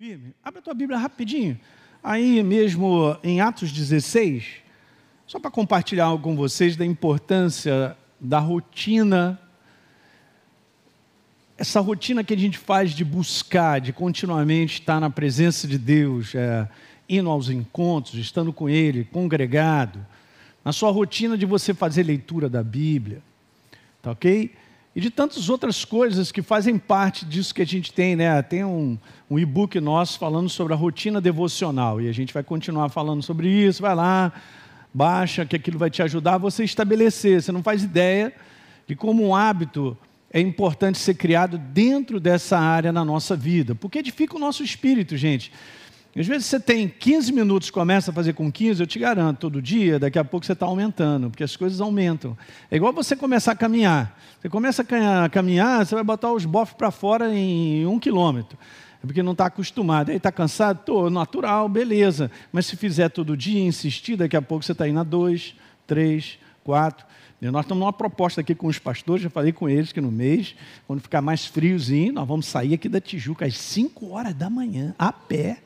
Firme. Abre a tua Bíblia rapidinho. Aí mesmo em Atos 16, só para compartilhar algo com vocês da importância da rotina, essa rotina que a gente faz de buscar, de continuamente estar na presença de Deus, é, indo aos encontros, estando com Ele, congregado, na sua rotina de você fazer leitura da Bíblia, tá ok? E de tantas outras coisas que fazem parte disso que a gente tem, né? Tem um, um e-book nosso falando sobre a rotina devocional e a gente vai continuar falando sobre isso. Vai lá, baixa, que aquilo vai te ajudar a você estabelecer. Você não faz ideia de como um hábito é importante ser criado dentro dessa área na nossa vida, porque edifica o nosso espírito, gente. Às vezes você tem 15 minutos, começa a fazer com 15, eu te garanto, todo dia, daqui a pouco você está aumentando, porque as coisas aumentam. É igual você começar a caminhar. Você começa a caminhar, você vai botar os bofs para fora em um quilômetro. É porque não está acostumado. Aí está cansado? Estou, natural, beleza. Mas se fizer todo dia, insistir, daqui a pouco você está indo a dois, três, quatro. Nós estamos numa proposta aqui com os pastores, já falei com eles que no mês, quando ficar mais friozinho, nós vamos sair aqui da Tijuca às 5 horas da manhã, a pé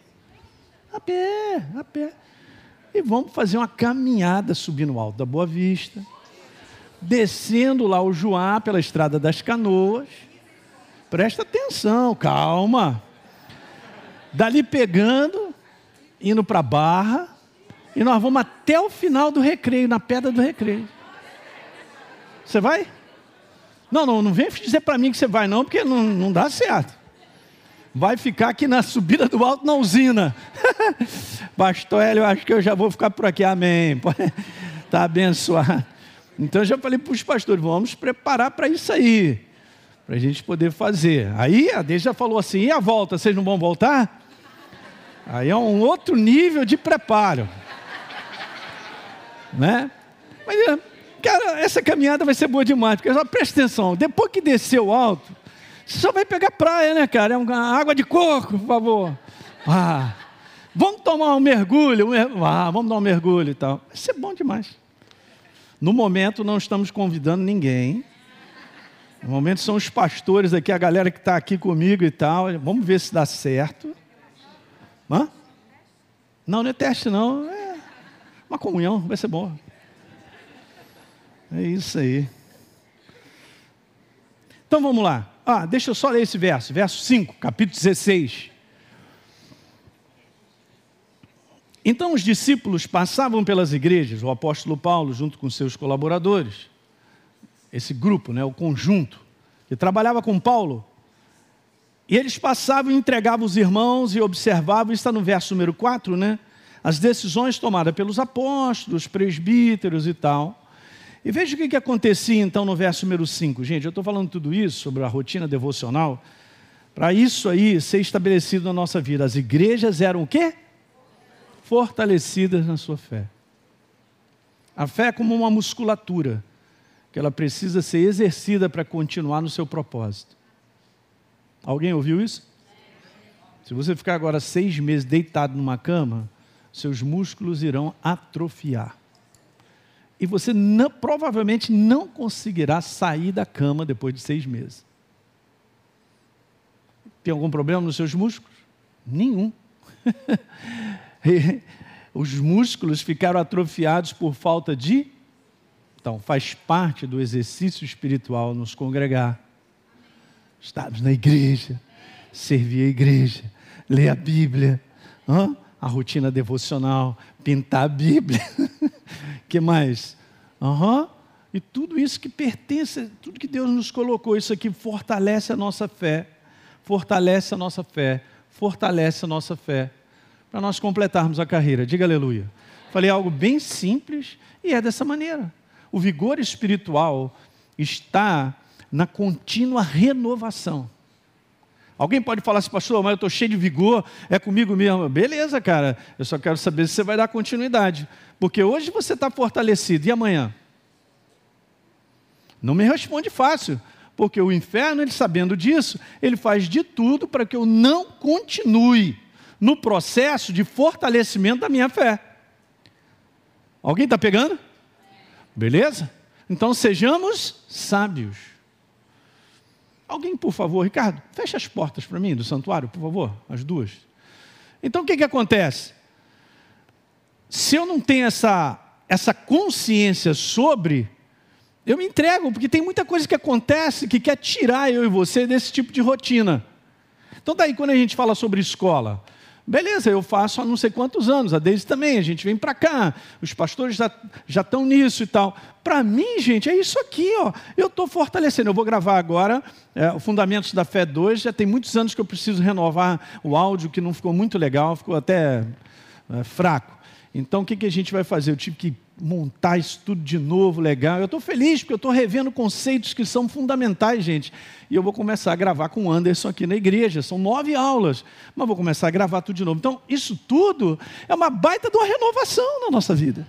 a pé, a pé. E vamos fazer uma caminhada subindo o alto da Boa Vista, descendo lá o Joá pela estrada das canoas. Presta atenção, calma. Dali pegando, indo para a barra, e nós vamos até o final do recreio, na pedra do recreio. Você vai? Não, não, não vem dizer para mim que você vai, não, porque não, não dá certo vai ficar aqui na subida do alto na usina. Pastor Hélio, eu acho que eu já vou ficar por aqui, amém. Está abençoado. Então eu já falei para os pastores, vamos preparar para isso aí, para a gente poder fazer. Aí a Deus já falou assim, e a volta, vocês não vão voltar? Aí é um outro nível de preparo. Né? Mas, cara, essa caminhada vai ser boa demais, porque só presta atenção, depois que descer o alto, você só vai pegar praia, né, cara? É uma água de coco, por favor. Ah, vamos tomar um mergulho. Ah, vamos dar um mergulho e tal. Vai ser bom demais. No momento, não estamos convidando ninguém. No momento, são os pastores aqui, a galera que está aqui comigo e tal. Vamos ver se dá certo. Hã? Não, não é teste, não. É uma comunhão, vai ser bom. É isso aí. Então vamos lá. Ah, deixa eu só ler esse verso, verso 5, capítulo 16. Então os discípulos passavam pelas igrejas, o apóstolo Paulo, junto com seus colaboradores, esse grupo, né, o conjunto, que trabalhava com Paulo, e eles passavam e entregavam os irmãos e observavam, está no verso número 4, né? As decisões tomadas pelos apóstolos, presbíteros e tal. E veja o que, que acontecia então no verso número 5. Gente, eu estou falando tudo isso sobre a rotina devocional, para isso aí ser estabelecido na nossa vida. As igrejas eram o quê? Fortalecidas na sua fé. A fé é como uma musculatura, que ela precisa ser exercida para continuar no seu propósito. Alguém ouviu isso? Se você ficar agora seis meses deitado numa cama, seus músculos irão atrofiar e você não, provavelmente não conseguirá sair da cama depois de seis meses. Tem algum problema nos seus músculos? Nenhum. Os músculos ficaram atrofiados por falta de. Então, faz parte do exercício espiritual nos congregar. Estarmos na igreja, servir a igreja, ler a Bíblia, a rotina devocional, pintar a Bíblia. que mais? Uhum. E tudo isso que pertence, tudo que Deus nos colocou, isso aqui fortalece a nossa fé, fortalece a nossa fé, fortalece a nossa fé, para nós completarmos a carreira. Diga aleluia. Falei algo bem simples e é dessa maneira. O vigor espiritual está na contínua renovação. Alguém pode falar assim, pastor, mas eu estou cheio de vigor, é comigo mesmo. Beleza, cara, eu só quero saber se você vai dar continuidade. Porque hoje você está fortalecido, e amanhã? Não me responde fácil, porque o inferno, ele sabendo disso, ele faz de tudo para que eu não continue no processo de fortalecimento da minha fé. Alguém está pegando? Beleza? Então sejamos sábios. Alguém, por favor, Ricardo, fecha as portas para mim do santuário, por favor, as duas. Então o que, que acontece? Se eu não tenho essa, essa consciência sobre, eu me entrego, porque tem muita coisa que acontece que quer tirar eu e você desse tipo de rotina. Então, daí, quando a gente fala sobre escola, beleza, eu faço há não sei quantos anos, a Deise também, a gente vem para cá, os pastores já, já estão nisso e tal. Para mim, gente, é isso aqui, ó. Eu estou fortalecendo. Eu vou gravar agora é, o Fundamentos da Fé 2. Já tem muitos anos que eu preciso renovar o áudio, que não ficou muito legal, ficou até é, fraco. Então, o que, que a gente vai fazer? Eu tive que montar isso tudo de novo, legal. Eu estou feliz porque eu estou revendo conceitos que são fundamentais, gente. E eu vou começar a gravar com o Anderson aqui na igreja. São nove aulas, mas vou começar a gravar tudo de novo. Então, isso tudo é uma baita de uma renovação na nossa vida.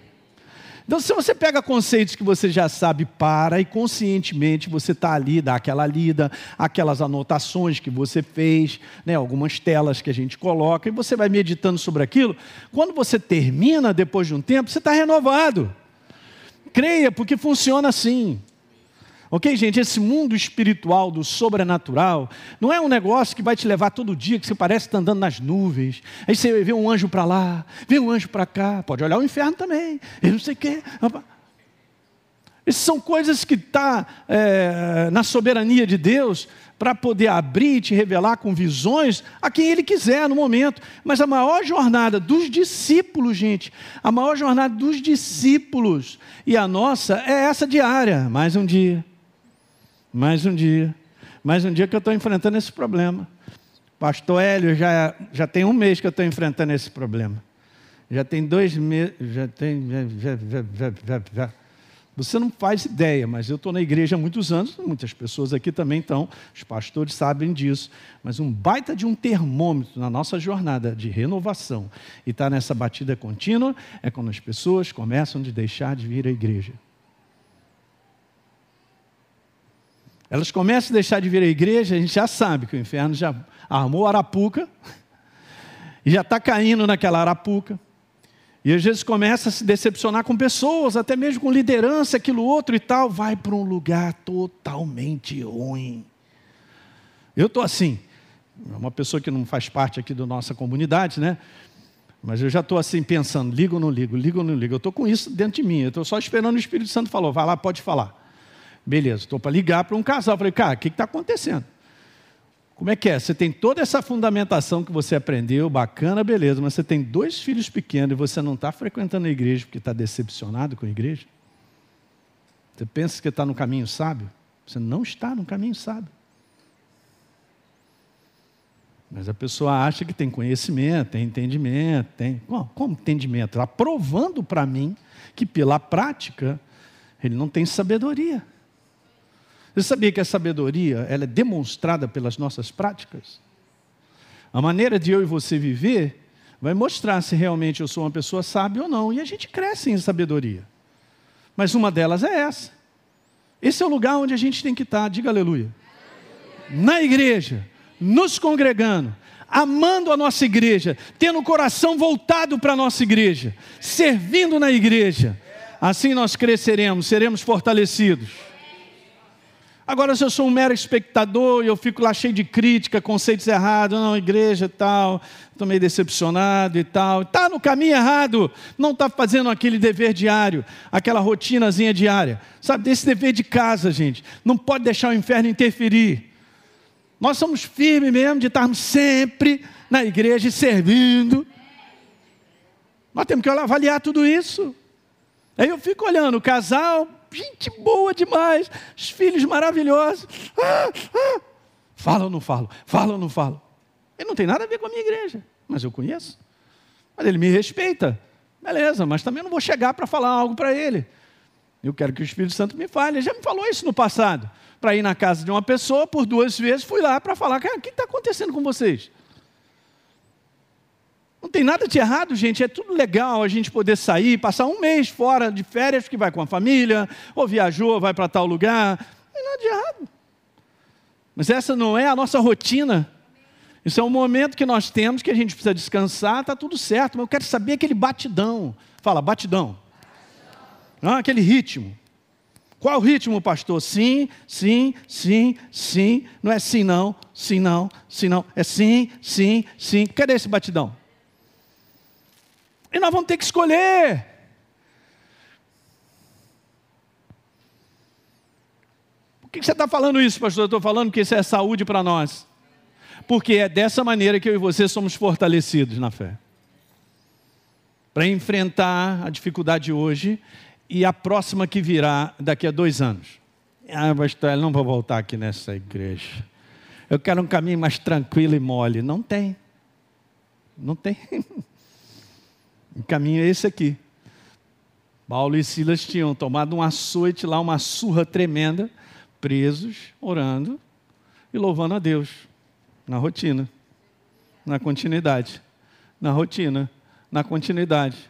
Então, se você pega conceitos que você já sabe, para e conscientemente você está ali, dá aquela lida, aquelas anotações que você fez, né, algumas telas que a gente coloca, e você vai meditando sobre aquilo. Quando você termina, depois de um tempo, você está renovado. Creia, porque funciona assim. Ok, gente? Esse mundo espiritual do sobrenatural não é um negócio que vai te levar todo dia, que você parece estar tá andando nas nuvens. Aí você vê um anjo para lá, vê um anjo para cá. Pode olhar o inferno também. Eu não sei o quê. Essas são coisas que estão tá, é, na soberania de Deus para poder abrir e te revelar com visões a quem Ele quiser no momento. Mas a maior jornada dos discípulos, gente, a maior jornada dos discípulos e a nossa é essa diária. Mais um dia mais um dia. Mais um dia que eu estou enfrentando esse problema. Pastor Hélio, já, já tem um mês que eu estou enfrentando esse problema. Já tem dois meses. Já tem. Já, já, já, já, Você não faz ideia, mas eu estou na igreja há muitos anos, muitas pessoas aqui também estão, os pastores sabem disso. Mas um baita de um termômetro na nossa jornada de renovação e estar tá nessa batida contínua é quando as pessoas começam a deixar de vir à igreja. Elas começam a deixar de vir à igreja, a gente já sabe que o inferno já armou a arapuca, e já está caindo naquela arapuca. E às vezes começa a se decepcionar com pessoas, até mesmo com liderança, aquilo outro e tal, vai para um lugar totalmente ruim. Eu estou assim, uma pessoa que não faz parte aqui da nossa comunidade, né? Mas eu já estou assim pensando, ligo ou não ligo, ligo ou não ligo. Eu estou com isso dentro de mim, eu estou só esperando o Espírito Santo falar, vai lá, pode falar. Beleza, estou para ligar para um casal. Falei, cara, o que está acontecendo? Como é que é? Você tem toda essa fundamentação que você aprendeu, bacana, beleza, mas você tem dois filhos pequenos e você não está frequentando a igreja porque está decepcionado com a igreja? Você pensa que está no caminho sábio? Você não está no caminho sábio. Mas a pessoa acha que tem conhecimento, tem entendimento, tem. Como, como entendimento? Aprovando para mim que pela prática ele não tem sabedoria. Você sabia que a sabedoria ela é demonstrada pelas nossas práticas? A maneira de eu e você viver vai mostrar se realmente eu sou uma pessoa sábia ou não. E a gente cresce em sabedoria. Mas uma delas é essa. Esse é o lugar onde a gente tem que estar, diga aleluia. Na igreja, nos congregando, amando a nossa igreja, tendo o coração voltado para a nossa igreja, servindo na igreja. Assim nós cresceremos, seremos fortalecidos. Agora, se eu sou um mero espectador e eu fico lá cheio de crítica, conceitos errados, não, igreja e tal, estou meio decepcionado e tal, está no caminho errado, não está fazendo aquele dever diário, aquela rotinazinha diária, sabe, desse dever de casa, gente, não pode deixar o inferno interferir. Nós somos firmes mesmo de estarmos sempre na igreja servindo. Nós temos que avaliar tudo isso. Aí eu fico olhando o casal, gente boa demais, os filhos maravilhosos. Ah, ah. Fala ou não falo? Fala ou não falo? Ele não tem nada a ver com a minha igreja, mas eu conheço. Mas ele me respeita. Beleza, mas também não vou chegar para falar algo para ele. Eu quero que o Espírito Santo me fale. Ele já me falou isso no passado. Para ir na casa de uma pessoa, por duas vezes, fui lá para falar: o que está acontecendo com vocês? Não tem nada de errado, gente, é tudo legal a gente poder sair, passar um mês fora de férias, que vai com a família, ou viajou, vai para tal lugar. Não tem nada de errado. Mas essa não é a nossa rotina. Isso é um momento que nós temos que a gente precisa descansar, está tudo certo, mas eu quero saber aquele batidão. Fala, batidão. Ah, aquele ritmo. Qual o ritmo, pastor? Sim, sim, sim, sim. Não é sim, não, sim, não, sim, não. É sim, sim, sim. Cadê esse batidão? E nós vamos ter que escolher. Por que você está falando isso, pastor? Eu estou falando que isso é saúde para nós. Porque é dessa maneira que eu e você somos fortalecidos na fé. Para enfrentar a dificuldade hoje e a próxima que virá daqui a dois anos. Ah, pastor, não vou voltar aqui nessa igreja. Eu quero um caminho mais tranquilo e mole. Não tem. Não tem. O caminho é esse aqui. Paulo e Silas tinham tomado um açoite lá, uma surra tremenda, presos, orando e louvando a Deus, na rotina, na continuidade, na rotina, na continuidade.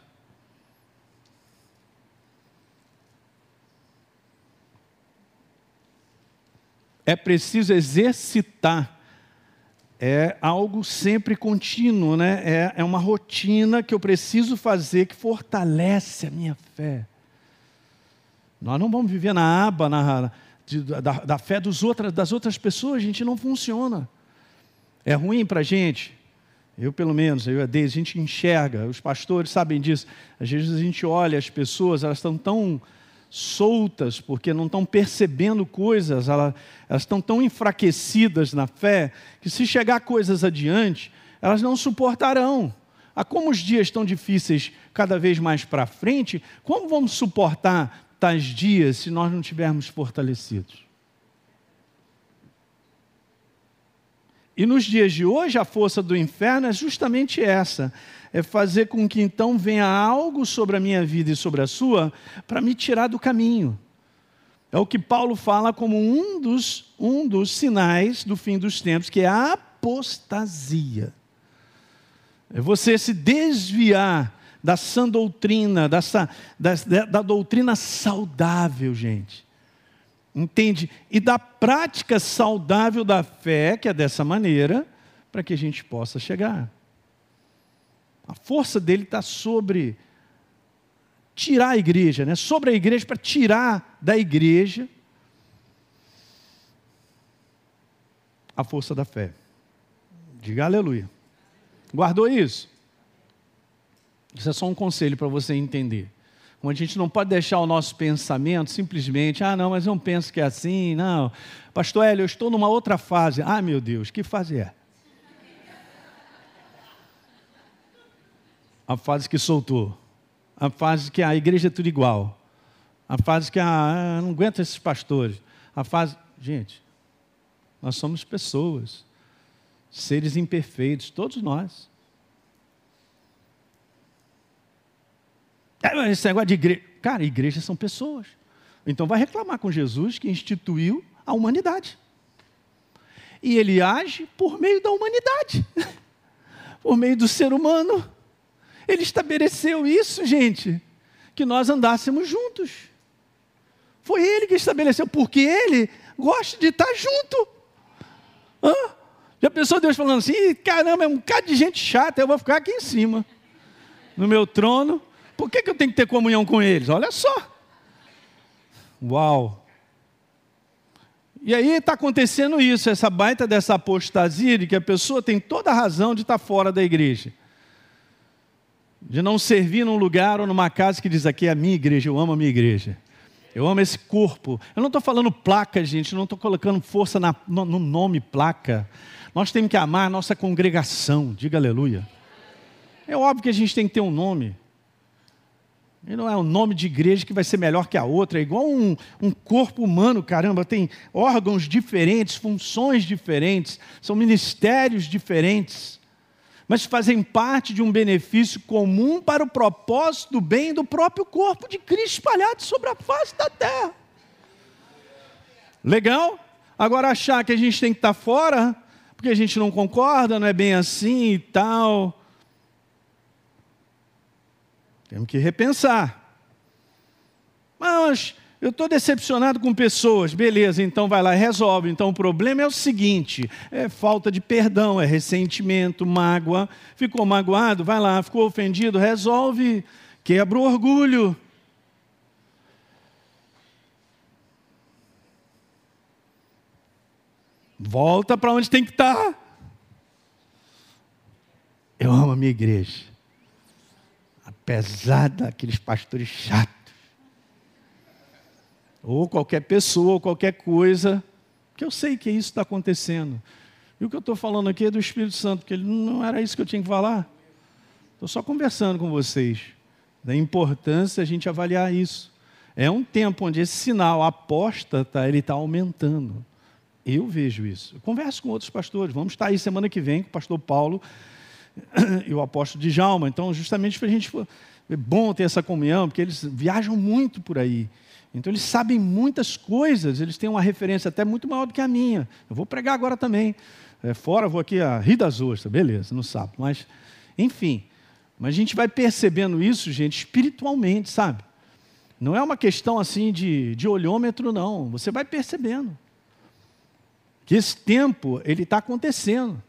É preciso exercitar é algo sempre contínuo, né? É, é uma rotina que eu preciso fazer que fortalece a minha fé. Nós não vamos viver na aba na, de, da, da, fé dos outras, das outras pessoas, a gente não funciona. É ruim para a gente. Eu, pelo menos, eu e a a gente enxerga, os pastores sabem disso. Às vezes a gente olha as pessoas, elas estão tão soltas, porque não estão percebendo coisas, elas, elas estão tão enfraquecidas na fé, que se chegar coisas adiante, elas não suportarão. Ah, como os dias estão difíceis cada vez mais para frente, como vamos suportar tais dias se nós não tivermos fortalecidos? E nos dias de hoje, a força do inferno é justamente essa: é fazer com que então venha algo sobre a minha vida e sobre a sua para me tirar do caminho. É o que Paulo fala como um dos, um dos sinais do fim dos tempos, que é a apostasia. É você se desviar da sã doutrina, dessa, da, da doutrina saudável, gente. Entende? E da prática saudável da fé, que é dessa maneira, para que a gente possa chegar. A força dele está sobre tirar a igreja, né? sobre a igreja, para tirar da igreja a força da fé. Diga aleluia. Guardou isso? Isso é só um conselho para você entender. Como a gente não pode deixar o nosso pensamento simplesmente, ah, não, mas eu não penso que é assim, não. Pastor Hélio, eu estou numa outra fase. Ah, meu Deus, que fase é? a fase que soltou, a fase que a igreja é tudo igual, a fase que ah, não aguenta esses pastores, a fase. Gente, nós somos pessoas, seres imperfeitos, todos nós. Esse negócio de igreja. Cara, igrejas são pessoas. Então vai reclamar com Jesus que instituiu a humanidade. E ele age por meio da humanidade, por meio do ser humano. Ele estabeleceu isso, gente, que nós andássemos juntos. Foi ele que estabeleceu, porque ele gosta de estar junto. Hã? Já pensou Deus falando assim: caramba, é um bocado de gente chata, eu vou ficar aqui em cima, no meu trono. Por que, que eu tenho que ter comunhão com eles? Olha só. Uau. E aí está acontecendo isso, essa baita dessa apostasia de que a pessoa tem toda a razão de estar fora da igreja de não servir num lugar ou numa casa que diz aqui é a minha igreja, eu amo a minha igreja. Eu amo esse corpo. Eu não estou falando placa, gente, não estou colocando força na, no, no nome placa. Nós temos que amar a nossa congregação, diga aleluia. É óbvio que a gente tem que ter um nome. E não é um nome de igreja que vai ser melhor que a outra, é igual um, um, corpo humano, caramba, tem órgãos diferentes, funções diferentes, são ministérios diferentes mas fazem parte de um benefício comum para o propósito do bem do próprio corpo de Cristo espalhado sobre a face da terra. Legal? Agora achar que a gente tem que estar fora, porque a gente não concorda, não é bem assim e tal. Temos que repensar. Mas eu estou decepcionado com pessoas, beleza, então vai lá e resolve. Então o problema é o seguinte: é falta de perdão, é ressentimento, mágoa. Ficou magoado, vai lá, ficou ofendido, resolve, quebra o orgulho. Volta para onde tem que estar. Tá. Eu amo a minha igreja. Pesada, aqueles pastores chatos. Ou qualquer pessoa, ou qualquer coisa, que eu sei que isso está acontecendo. E o que eu estou falando aqui é do Espírito Santo, porque não era isso que eu tinha que falar. Estou só conversando com vocês da importância a gente avaliar isso. É um tempo onde esse sinal apóstata ele está aumentando. Eu vejo isso. Eu converso com outros pastores. Vamos estar aí semana que vem com o pastor Paulo e o apóstolo Djalma. Então, justamente para a gente. É bom ter essa comunhão, porque eles viajam muito por aí. Então, eles sabem muitas coisas, eles têm uma referência até muito maior do que a minha. Eu vou pregar agora também. É, fora, vou aqui a Rio das Ostras, beleza, no sábado. Mas, enfim. Mas a gente vai percebendo isso, gente, espiritualmente, sabe? Não é uma questão assim de, de olhômetro, não. Você vai percebendo que esse tempo ele está acontecendo.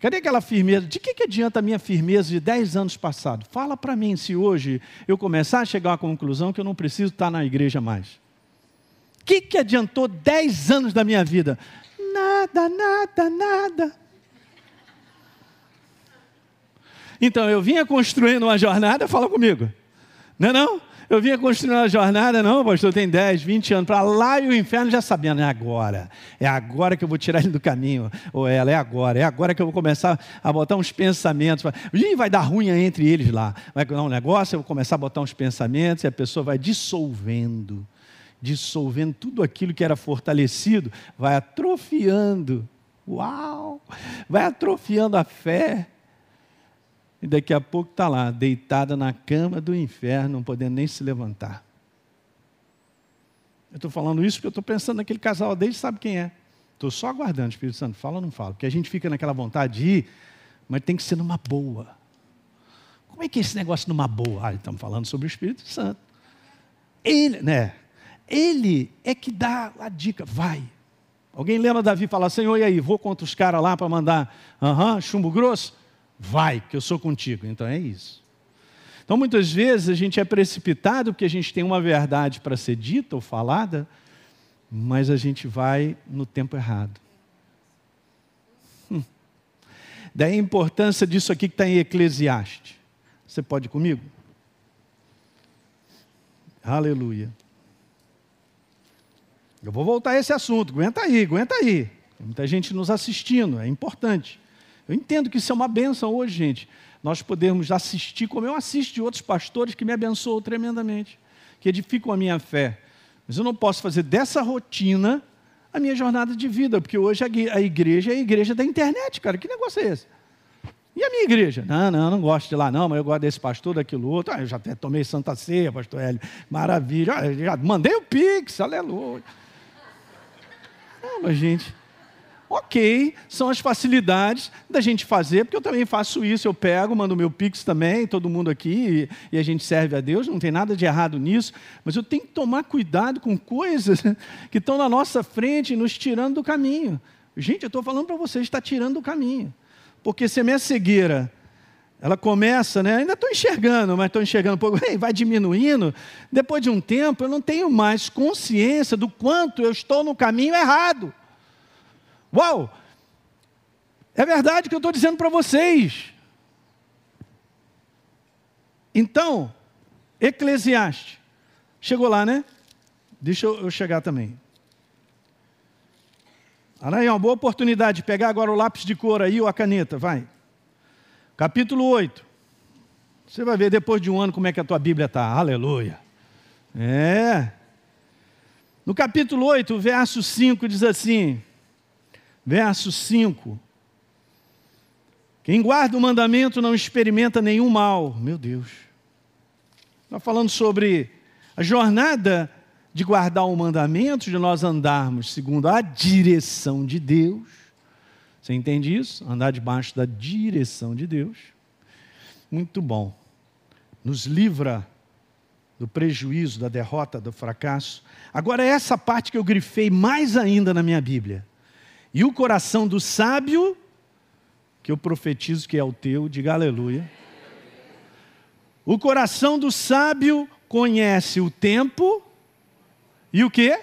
Cadê aquela firmeza? De que, que adianta a minha firmeza de 10 anos passados? Fala para mim se hoje eu começar a chegar à conclusão que eu não preciso estar na igreja mais. O que, que adiantou 10 anos da minha vida? Nada, nada, nada. Então eu vinha construindo uma jornada, fala comigo. Não é não? Eu vinha construindo uma jornada, não, pastor, tem 10, 20 anos, para lá e o inferno já sabendo, é agora. É agora que eu vou tirar ele do caminho. Ou ela, é agora. É agora que eu vou começar a botar uns pensamentos. Ih, vai dar ruim entre eles lá. Vai dar um negócio, eu vou começar a botar uns pensamentos e a pessoa vai dissolvendo. Dissolvendo tudo aquilo que era fortalecido, vai atrofiando. Uau! Vai atrofiando a fé e daqui a pouco está lá, deitada na cama do inferno, não podendo nem se levantar. Eu estou falando isso porque eu estou pensando naquele casal desde sabe quem é. Estou só aguardando, Espírito Santo, fala ou não fala? Porque a gente fica naquela vontade de ir, mas tem que ser numa boa. Como é que é esse negócio numa boa? Ah, estamos falando sobre o Espírito Santo. Ele, né? Ele é que dá a dica, vai. Alguém lembra Davi falar, Senhor, e aí, vou contra os caras lá para mandar uhum, chumbo grosso? Vai, que eu sou contigo. Então é isso. Então muitas vezes a gente é precipitado porque a gente tem uma verdade para ser dita ou falada, mas a gente vai no tempo errado. Hum. Daí a importância disso aqui que está em Eclesiastes. Você pode ir comigo? Aleluia. Eu vou voltar a esse assunto, aguenta aí, aguenta aí. Tem muita gente nos assistindo, é importante. Eu entendo que isso é uma benção hoje, gente. Nós podemos assistir, como eu assisto de outros pastores que me abençoam tremendamente, que edificam a minha fé. Mas eu não posso fazer dessa rotina a minha jornada de vida, porque hoje a igreja é a igreja da internet, cara. Que negócio é esse? E a minha igreja? Não, não, não gosto de lá, não, mas eu gosto desse pastor, daquilo outro. Ah, eu já até tomei Santa Ceia, pastor Hélio. Maravilha. Ah, já mandei o Pix, aleluia. Não, mas, gente, Ok, são as facilidades da gente fazer, porque eu também faço isso, eu pego, mando meu Pix também, todo mundo aqui, e, e, a gente serve a Deus, não tem nada de errado nisso, mas eu tenho que tomar cuidado com coisas que estão na nossa frente, nos tirando do caminho. Gente, eu estou falando para vocês, está tirando do caminho. Porque se a minha cegueira, ela começa, né? Ainda estou enxergando, mas estou enxergando um pouco, vai diminuindo. Depois de um tempo, eu não tenho mais consciência do quanto eu estou no caminho errado. Uau! É verdade que eu estou dizendo para vocês. Então, Eclesiastes. Chegou lá, né? Deixa eu chegar também. Uma boa oportunidade de pegar agora o lápis de cor aí ou a caneta, vai. Capítulo 8. Você vai ver depois de um ano como é que a tua Bíblia está. Aleluia. É. No capítulo 8, verso 5 diz assim: verso 5. Quem guarda o mandamento não experimenta nenhum mal. Meu Deus. Está falando sobre a jornada de guardar o mandamento, de nós andarmos segundo a direção de Deus. Você entende isso? Andar debaixo da direção de Deus. Muito bom. Nos livra do prejuízo, da derrota, do fracasso. Agora, essa parte que eu grifei mais ainda na minha Bíblia. E o coração do sábio, que eu profetizo que é o teu, diga aleluia. O coração do sábio conhece o tempo e o quê?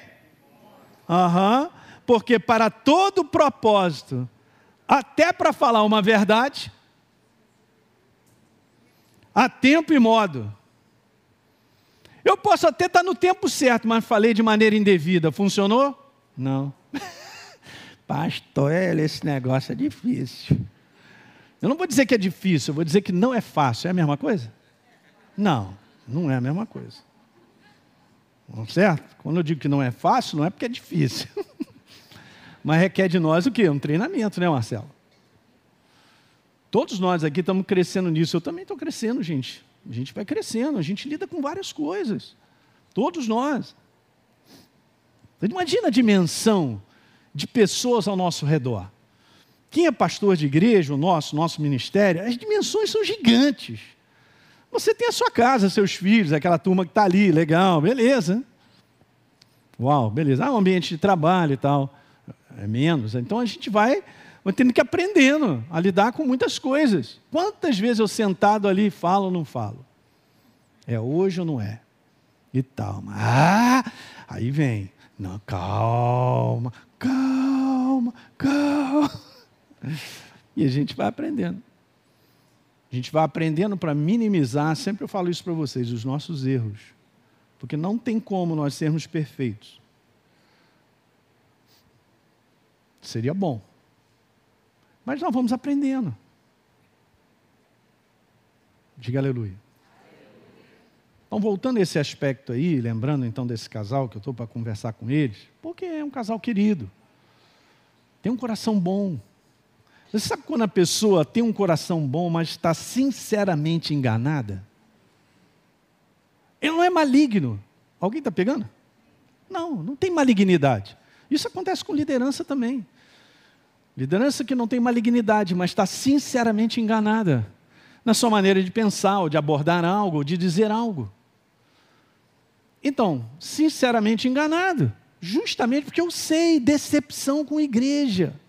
Aham. Uhum, porque para todo propósito, até para falar uma verdade, Há tempo e modo. Eu posso até estar no tempo certo, mas falei de maneira indevida. Funcionou? Não. Pastor, esse negócio é difícil. Eu não vou dizer que é difícil, eu vou dizer que não é fácil. É a mesma coisa? Não, não é a mesma coisa. Certo? Quando eu digo que não é fácil, não é porque é difícil. Mas requer de nós o quê? Um treinamento, né, Marcelo? Todos nós aqui estamos crescendo nisso. Eu também estou crescendo, gente. A gente vai crescendo, a gente lida com várias coisas. Todos nós. Imagina a dimensão de pessoas ao nosso redor. Quem é pastor de igreja, o nosso, nosso ministério, as dimensões são gigantes. Você tem a sua casa, seus filhos, aquela turma que está ali, legal, beleza. Uau, beleza. Ah, um ambiente de trabalho e tal. É menos. Então a gente vai tendo que aprendendo a lidar com muitas coisas. Quantas vezes eu sentado ali falo ou não falo? É hoje ou não é? E tal. Ah, aí vem. Não, calma, calma, calma. E a gente vai aprendendo. A gente vai aprendendo para minimizar, sempre eu falo isso para vocês, os nossos erros. Porque não tem como nós sermos perfeitos. Seria bom. Mas nós vamos aprendendo. Diga aleluia. Então, voltando a esse aspecto aí, lembrando então desse casal que eu estou para conversar com eles, porque é um casal querido, tem um coração bom. Você sabe quando a pessoa tem um coração bom, mas está sinceramente enganada? Ele não é maligno. Alguém está pegando? Não, não tem malignidade. Isso acontece com liderança também. Liderança que não tem malignidade, mas está sinceramente enganada na sua maneira de pensar, ou de abordar algo, ou de dizer algo. Então, sinceramente enganado, justamente porque eu sei decepção com igreja.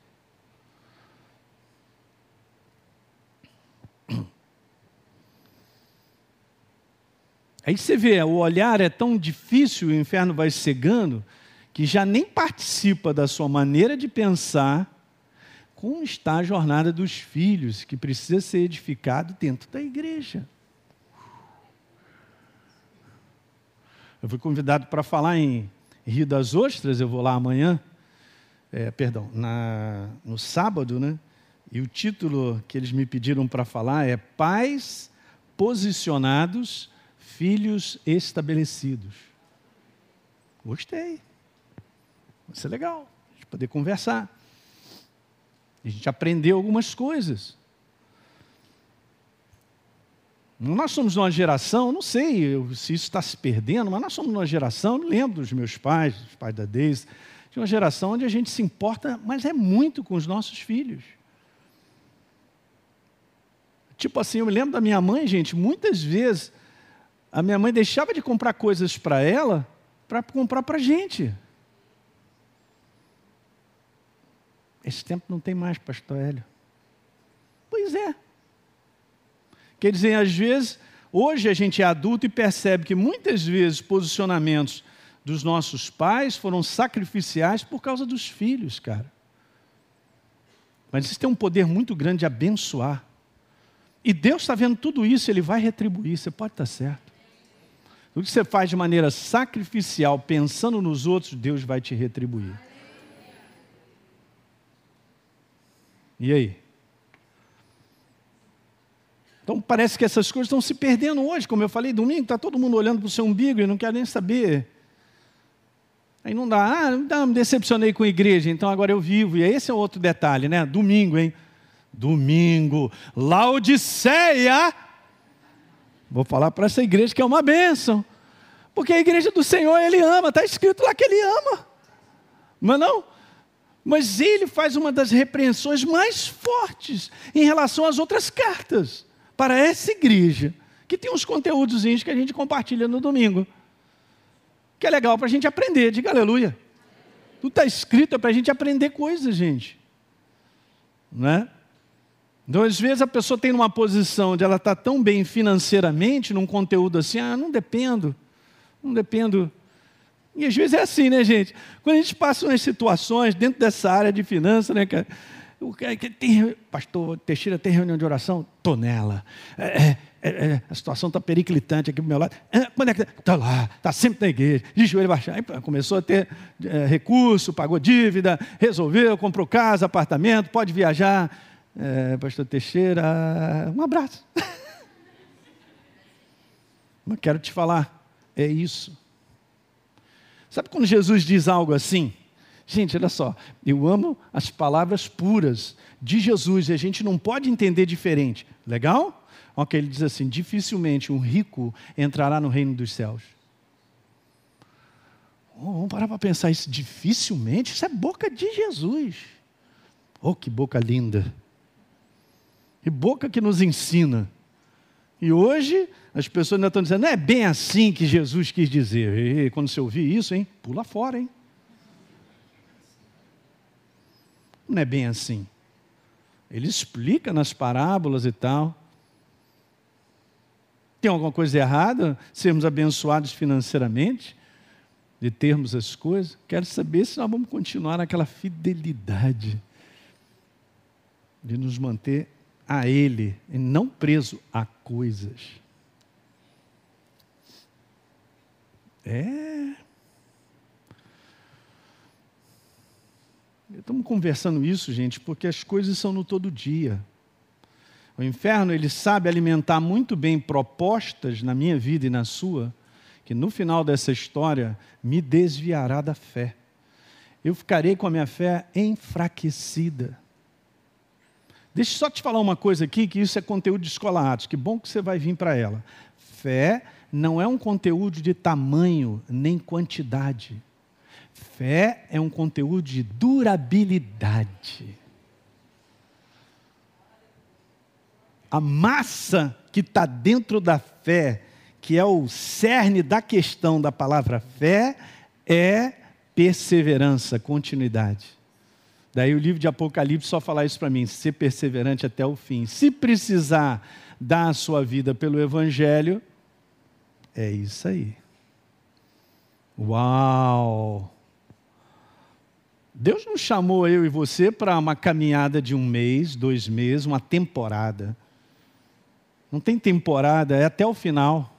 Aí você vê, o olhar é tão difícil, o inferno vai cegando, que já nem participa da sua maneira de pensar como está a jornada dos filhos, que precisa ser edificado dentro da igreja. Eu fui convidado para falar em Rio das Ostras, eu vou lá amanhã, é, perdão, na, no sábado, né? E o título que eles me pediram para falar é Pais Posicionados filhos estabelecidos. Gostei. Vai ser legal. A gente poder conversar. A gente aprendeu algumas coisas. Nós somos uma geração, não sei se isso está se perdendo, mas nós somos uma geração, lembro dos meus pais, dos pais da Deise, de uma geração onde a gente se importa, mas é muito com os nossos filhos. Tipo assim, eu me lembro da minha mãe, gente, muitas vezes a minha mãe deixava de comprar coisas para ela para comprar para a gente. Esse tempo não tem mais, pastor Hélio. Pois é. Quer dizer, às vezes, hoje a gente é adulto e percebe que muitas vezes posicionamentos dos nossos pais foram sacrificiais por causa dos filhos, cara. Mas isso tem um poder muito grande de abençoar. E Deus está vendo tudo isso, Ele vai retribuir, você pode estar certo. O que você faz de maneira sacrificial, pensando nos outros, Deus vai te retribuir. E aí? Então parece que essas coisas estão se perdendo hoje, como eu falei, domingo está todo mundo olhando para o seu umbigo e não quer nem saber. Aí não dá, ah, não me decepcionei com a igreja, então agora eu vivo. E esse é outro detalhe, né? Domingo, hein? Domingo, Laodiceia Vou falar para essa igreja que é uma bênção. Porque a igreja do Senhor ele ama, está escrito lá que ele ama. Mas não? Mas ele faz uma das repreensões mais fortes em relação às outras cartas para essa igreja, que tem uns conteúdos que a gente compartilha no domingo. Que é legal para a gente aprender, diga aleluia. Tudo está escrito é para a gente aprender coisas, gente. Não é? Então, às vezes, a pessoa tem uma posição onde ela está tão bem financeiramente, num conteúdo assim, ah, não dependo, não dependo. E às vezes é assim, né, gente? Quando a gente passa umas situações dentro dessa área de finanças, né, cara? o que tem, pastor Teixeira tem reunião de oração? Estou nela. É, é, é, a situação está periclitante aqui do meu lado. quando é que está? Tá lá, está sempre na igreja, de joelho baixado. Começou a ter recurso, pagou dívida, resolveu, comprou casa, apartamento, pode viajar. pastor Teixeira, um abraço. Mas quero te falar, é isso. Sabe quando Jesus diz algo assim? Gente, olha só, eu amo as palavras puras de Jesus e a gente não pode entender diferente. Legal? Ok, ele diz assim: dificilmente um rico entrará no reino dos céus. Oh, vamos parar para pensar isso. Dificilmente? Isso é boca de Jesus. Oh, que boca linda. Que boca que nos ensina. E hoje as pessoas ainda estão dizendo, não é bem assim que Jesus quis dizer. E quando você ouvir isso, hein, pula fora, hein? Não é bem assim. Ele explica nas parábolas e tal. Tem alguma coisa errada sermos abençoados financeiramente? De termos as coisas? Quero saber se nós vamos continuar naquela fidelidade de nos manter a Ele e não preso a coisas. É. Estamos conversando isso, gente, porque as coisas são no todo dia. O inferno, ele sabe alimentar muito bem propostas na minha vida e na sua, que no final dessa história me desviará da fé. Eu ficarei com a minha fé enfraquecida. Deixa eu só te falar uma coisa aqui, que isso é conteúdo de escola. Que bom que você vai vir para ela. Fé não é um conteúdo de tamanho nem quantidade. Fé é um conteúdo de durabilidade. A massa que está dentro da fé, que é o cerne da questão da palavra fé, é perseverança, continuidade. Daí o livro de Apocalipse só fala isso para mim: ser perseverante até o fim. Se precisar dar a sua vida pelo Evangelho, é isso aí. Uau! Deus não chamou eu e você para uma caminhada de um mês, dois meses, uma temporada. Não tem temporada, é até o final.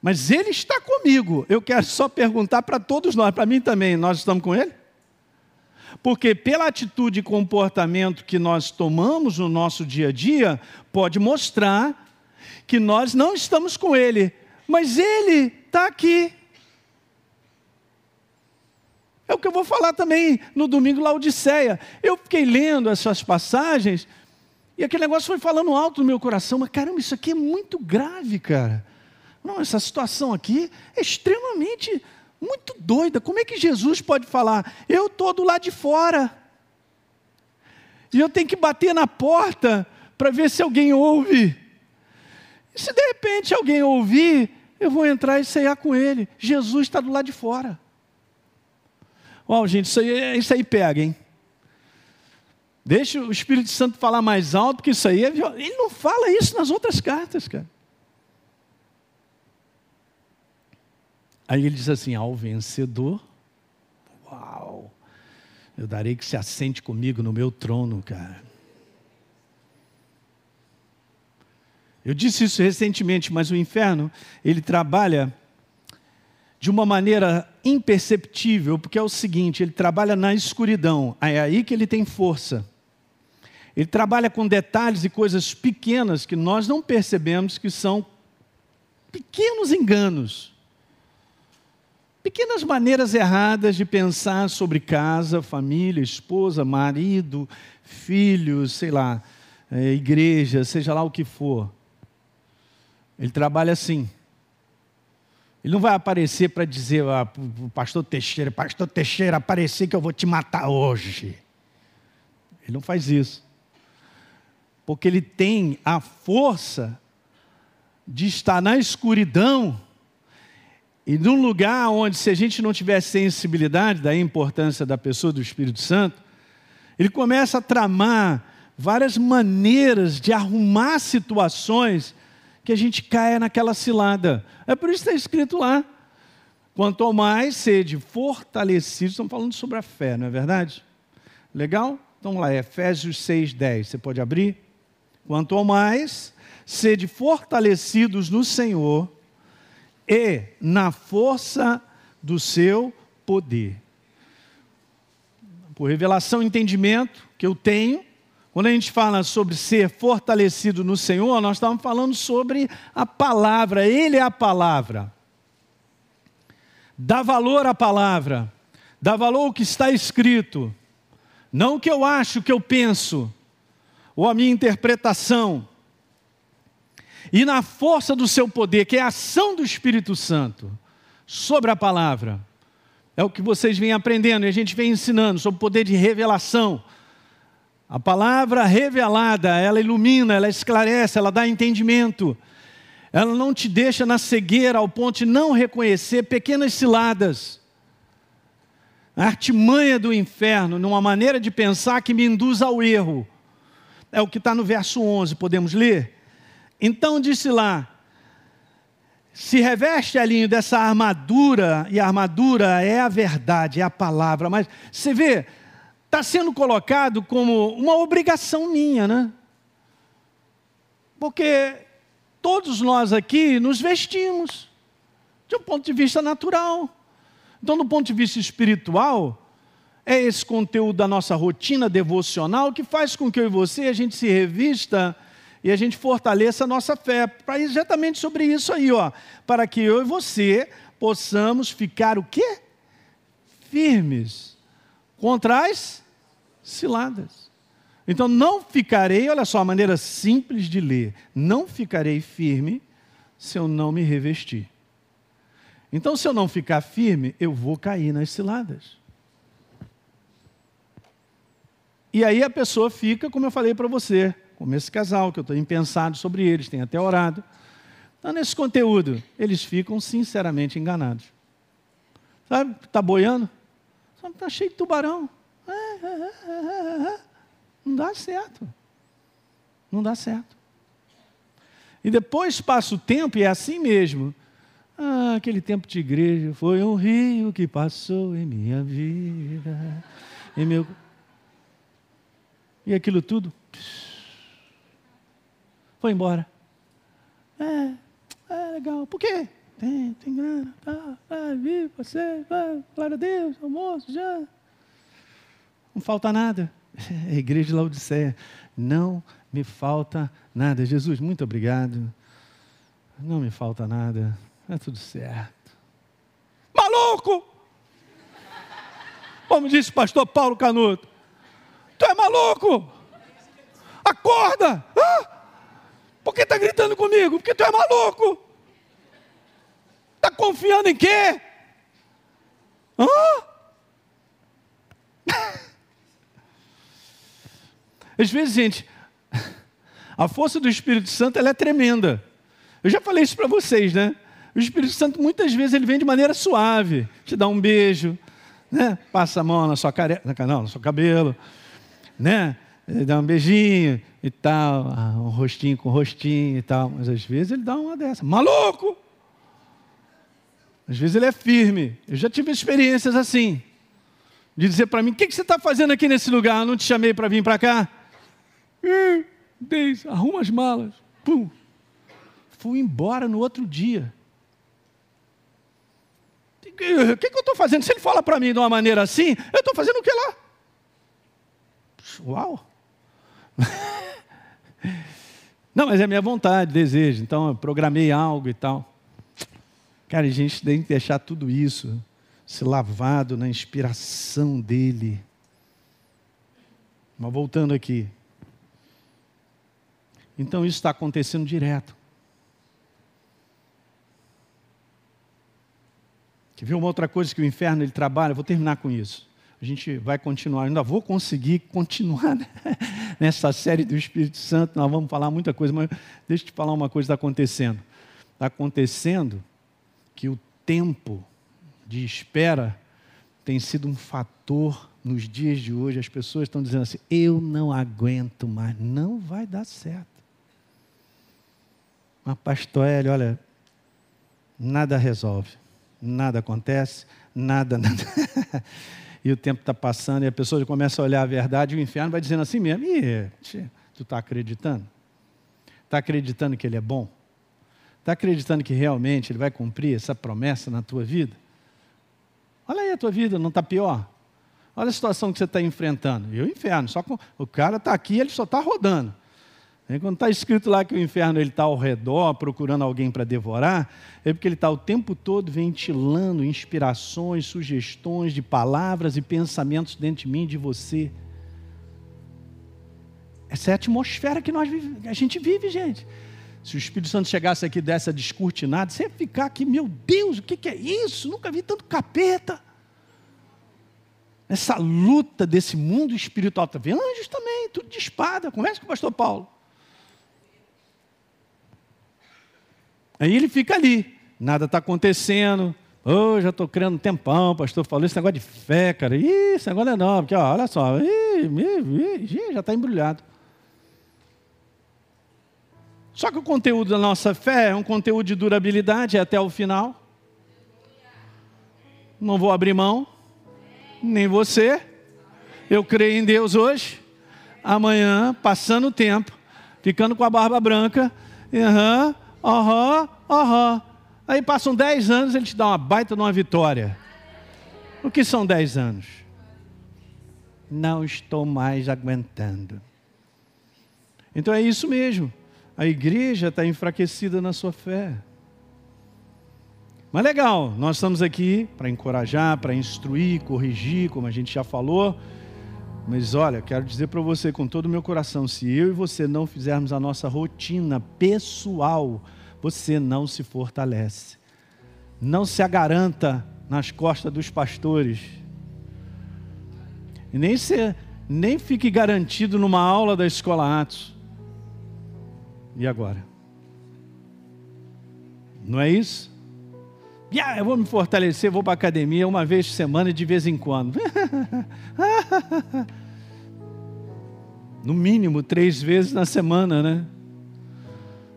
Mas Ele está comigo. Eu quero só perguntar para todos nós, para mim também, nós estamos com Ele? Porque pela atitude e comportamento que nós tomamos no nosso dia a dia, pode mostrar que nós não estamos com Ele, mas Ele está aqui. É o que eu vou falar também no domingo Laodiceia. Eu fiquei lendo essas passagens e aquele negócio foi falando alto no meu coração, mas caramba, isso aqui é muito grave, cara. Não, essa situação aqui é extremamente muito doida. Como é que Jesus pode falar? Eu estou do lado de fora. E eu tenho que bater na porta para ver se alguém ouve. E se de repente alguém ouvir, eu vou entrar e ceiar com ele. Jesus está do lado de fora. Uau, gente, isso aí, isso aí pega, hein? Deixa o Espírito Santo falar mais alto, porque isso aí é. Ele não fala isso nas outras cartas, cara. Aí ele diz assim: ao vencedor, uau, eu darei que se assente comigo no meu trono, cara. Eu disse isso recentemente, mas o inferno, ele trabalha de uma maneira imperceptível, porque é o seguinte: ele trabalha na escuridão, é aí que ele tem força. Ele trabalha com detalhes e coisas pequenas que nós não percebemos que são pequenos enganos pequenas maneiras erradas de pensar sobre casa, família, esposa, marido, filhos, sei lá, é, igreja, seja lá o que for. Ele trabalha assim. Ele não vai aparecer para dizer, ah, o pastor Teixeira, pastor Teixeira, aparecer que eu vou te matar hoje. Ele não faz isso. Porque ele tem a força de estar na escuridão e num lugar onde, se a gente não tiver sensibilidade da importância da pessoa do Espírito Santo, ele começa a tramar várias maneiras de arrumar situações que a gente caia naquela cilada. É por isso que está escrito lá. Quanto mais sede fortalecido, estamos falando sobre a fé, não é verdade? Legal? Então lá, Efésios 6, 10. Você pode abrir? Quanto ao mais, sede fortalecidos no Senhor e na força do seu poder. Por revelação e entendimento que eu tenho, quando a gente fala sobre ser fortalecido no Senhor, nós estamos falando sobre a palavra, Ele é a palavra. Dá valor à palavra, dá valor ao que está escrito, não o que eu acho, o que eu penso, ou a minha interpretação e na força do seu poder, que é a ação do Espírito Santo sobre a palavra. É o que vocês vêm aprendendo e a gente vem ensinando sobre o poder de revelação. A palavra revelada, ela ilumina, ela esclarece, ela dá entendimento. Ela não te deixa na cegueira ao ponto de não reconhecer pequenas ciladas. A artimanha do inferno, numa maneira de pensar que me induz ao erro. É o que está no verso 11, podemos ler? Então disse lá: se reveste, Alinho, dessa armadura, e a armadura é a verdade, é a palavra, mas você vê, está sendo colocado como uma obrigação minha, né? Porque todos nós aqui nos vestimos, de um ponto de vista natural. Então, do ponto de vista espiritual, é esse conteúdo da nossa rotina devocional que faz com que eu e você a gente se revista e a gente fortaleça a nossa fé. Para exatamente sobre isso aí, ó, para que eu e você possamos ficar o quê? Firmes contra as ciladas. Então não ficarei, olha só a maneira simples de ler, não ficarei firme se eu não me revestir. Então, se eu não ficar firme, eu vou cair nas ciladas. E aí a pessoa fica, como eu falei para você, como esse casal, que eu tenho pensado sobre eles, tenho até orado. Então, nesse conteúdo, eles ficam sinceramente enganados. Sabe? Está boiando? Está cheio de tubarão. Não dá certo. Não dá certo. E depois passa o tempo e é assim mesmo. Ah, aquele tempo de igreja foi um rio que passou em minha vida. Meu... E aquilo tudo foi embora. É, é legal. Por quê? Tem, tem grana, tá, tá, vive, você, vai, glória a Deus, almoço, já. Não falta nada. É a igreja de Laodiceia. Não me falta nada. Jesus, muito obrigado. Não me falta nada. É tudo certo. Maluco! Como disse o pastor Paulo Canuto. Tu é maluco? Acorda! Ah! Por que está gritando comigo? Porque tu é maluco. Está confiando em quê? Hã? Às vezes, gente, a força do Espírito Santo ela é tremenda. Eu já falei isso para vocês, né? O Espírito Santo muitas vezes ele vem de maneira suave, te dá um beijo, né? Passa a mão na sua careca, não, no seu cabelo, né? Ele dá um beijinho, e tal, ah, um rostinho com rostinho e tal, mas às vezes ele dá uma dessa, maluco! Às vezes ele é firme. Eu já tive experiências assim, de dizer para mim: o que, que, você está fazendo aqui nesse lugar? Eu não te chamei para vir para cá? Deus, arruma as malas. Pum. Fui embora no outro dia. O que, que, eu estou fazendo? Se ele fala para mim de uma maneira assim, eu estou fazendo o que lá? Uau! Não, mas é minha vontade, desejo. Então eu programei algo e tal. Cara, a gente tem que deixar tudo isso se lavado na inspiração dele. Mas voltando aqui. Então isso está acontecendo direto. Quer ver uma outra coisa que o inferno ele trabalha? vou terminar com isso a gente vai continuar, ainda vou conseguir continuar né? nessa série do Espírito Santo, nós vamos falar muita coisa, mas deixa eu te falar uma coisa que está acontecendo. Está acontecendo que o tempo de espera tem sido um fator nos dias de hoje. As pessoas estão dizendo assim: eu não aguento mais, não vai dar certo. Mas, pastor Hélio, olha, nada resolve, nada acontece, nada, nada. e o tempo está passando, e a pessoa começa a olhar a verdade, e o inferno vai dizendo assim mesmo: Ih, tu está acreditando? Está acreditando que ele é bom? Está acreditando que realmente ele vai cumprir essa promessa na tua vida? Olha aí a tua vida, não está pior? Olha a situação que você está enfrentando. E o inferno, só com, o cara está aqui, ele só está rodando. E quando está escrito lá que o inferno está ao redor, procurando alguém para devorar, é porque ele está o tempo todo ventilando inspirações, sugestões de palavras e pensamentos dentro de mim e de você. Essa é a atmosfera que nós vive, a gente vive, gente. Se o Espírito Santo chegasse aqui dessa descortinada, você ia ficar aqui, meu Deus, o que, que é isso? Nunca vi tanto capeta essa luta desse mundo espiritual. Está vendo? Anjos também, tudo de espada. Conversa com o pastor Paulo. Aí ele fica ali, nada está acontecendo. Oh, já estou crendo um tempão, o pastor falou esse negócio de fé, cara. Ih, esse negócio é não, porque ó, olha só, ih, ih, já está embrulhado. Só que o conteúdo da nossa fé é um conteúdo de durabilidade até o final. Não vou abrir mão nem você. Eu creio em Deus hoje, amanhã, passando o tempo, ficando com a barba branca, aham, aham, aham. Aí passam 10 anos, ele te dá uma baita numa vitória. O que são 10 anos? Não estou mais aguentando. Então é isso mesmo. A igreja está enfraquecida na sua fé. Mas legal, nós estamos aqui para encorajar, para instruir, corrigir, como a gente já falou. Mas olha, quero dizer para você com todo o meu coração: se eu e você não fizermos a nossa rotina pessoal, você não se fortalece. Não se agaranta nas costas dos pastores. E nem, se, nem fique garantido numa aula da escola Atos. E agora? Não é isso? Yeah, eu vou me fortalecer, vou para a academia uma vez por semana e de vez em quando. no mínimo três vezes na semana, né?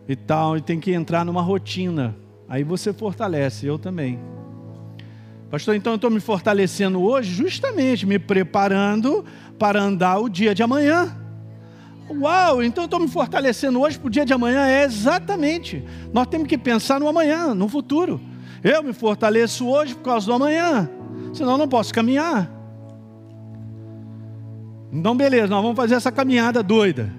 E tal, e tem que entrar numa rotina. Aí você fortalece, eu também. Pastor, então eu estou me fortalecendo hoje, justamente me preparando para andar o dia de amanhã. Uau, então eu estou me fortalecendo hoje para o dia de amanhã. É exatamente. Nós temos que pensar no amanhã, no futuro. Eu me fortaleço hoje por causa do amanhã, senão eu não posso caminhar. Então, beleza, nós vamos fazer essa caminhada doida.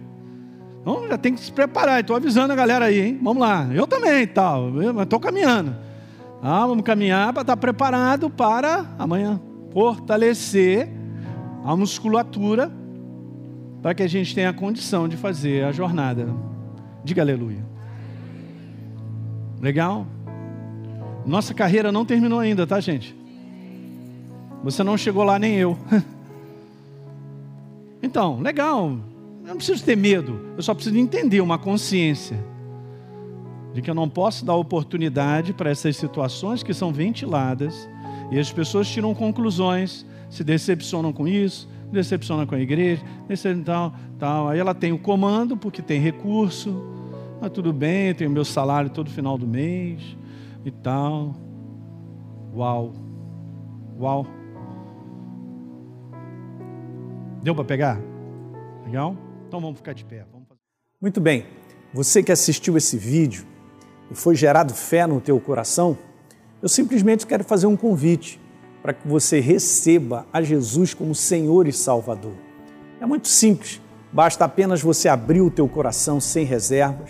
Então, já tem que se preparar. Estou avisando a galera aí, hein? Vamos lá. Eu também, tal. Mas estou caminhando. Ah, vamos caminhar para estar preparado para amanhã. Fortalecer a musculatura para que a gente tenha a condição de fazer a jornada. Diga aleluia. Legal? Nossa carreira não terminou ainda, tá, gente? Você não chegou lá, nem eu. Então, legal. Eu não preciso ter medo. Eu só preciso entender uma consciência de que eu não posso dar oportunidade para essas situações que são ventiladas e as pessoas tiram conclusões, se decepcionam com isso, decepcionam com a igreja, tal, tal. Aí ela tem o comando porque tem recurso, mas tudo bem, tem o meu salário todo final do mês e tal. Uau. Uau. Deu para pegar? Legal? Então vamos ficar de pé. Muito bem. Você que assistiu esse vídeo e foi gerado fé no teu coração, eu simplesmente quero fazer um convite para que você receba a Jesus como Senhor e Salvador. É muito simples, basta apenas você abrir o teu coração sem reservas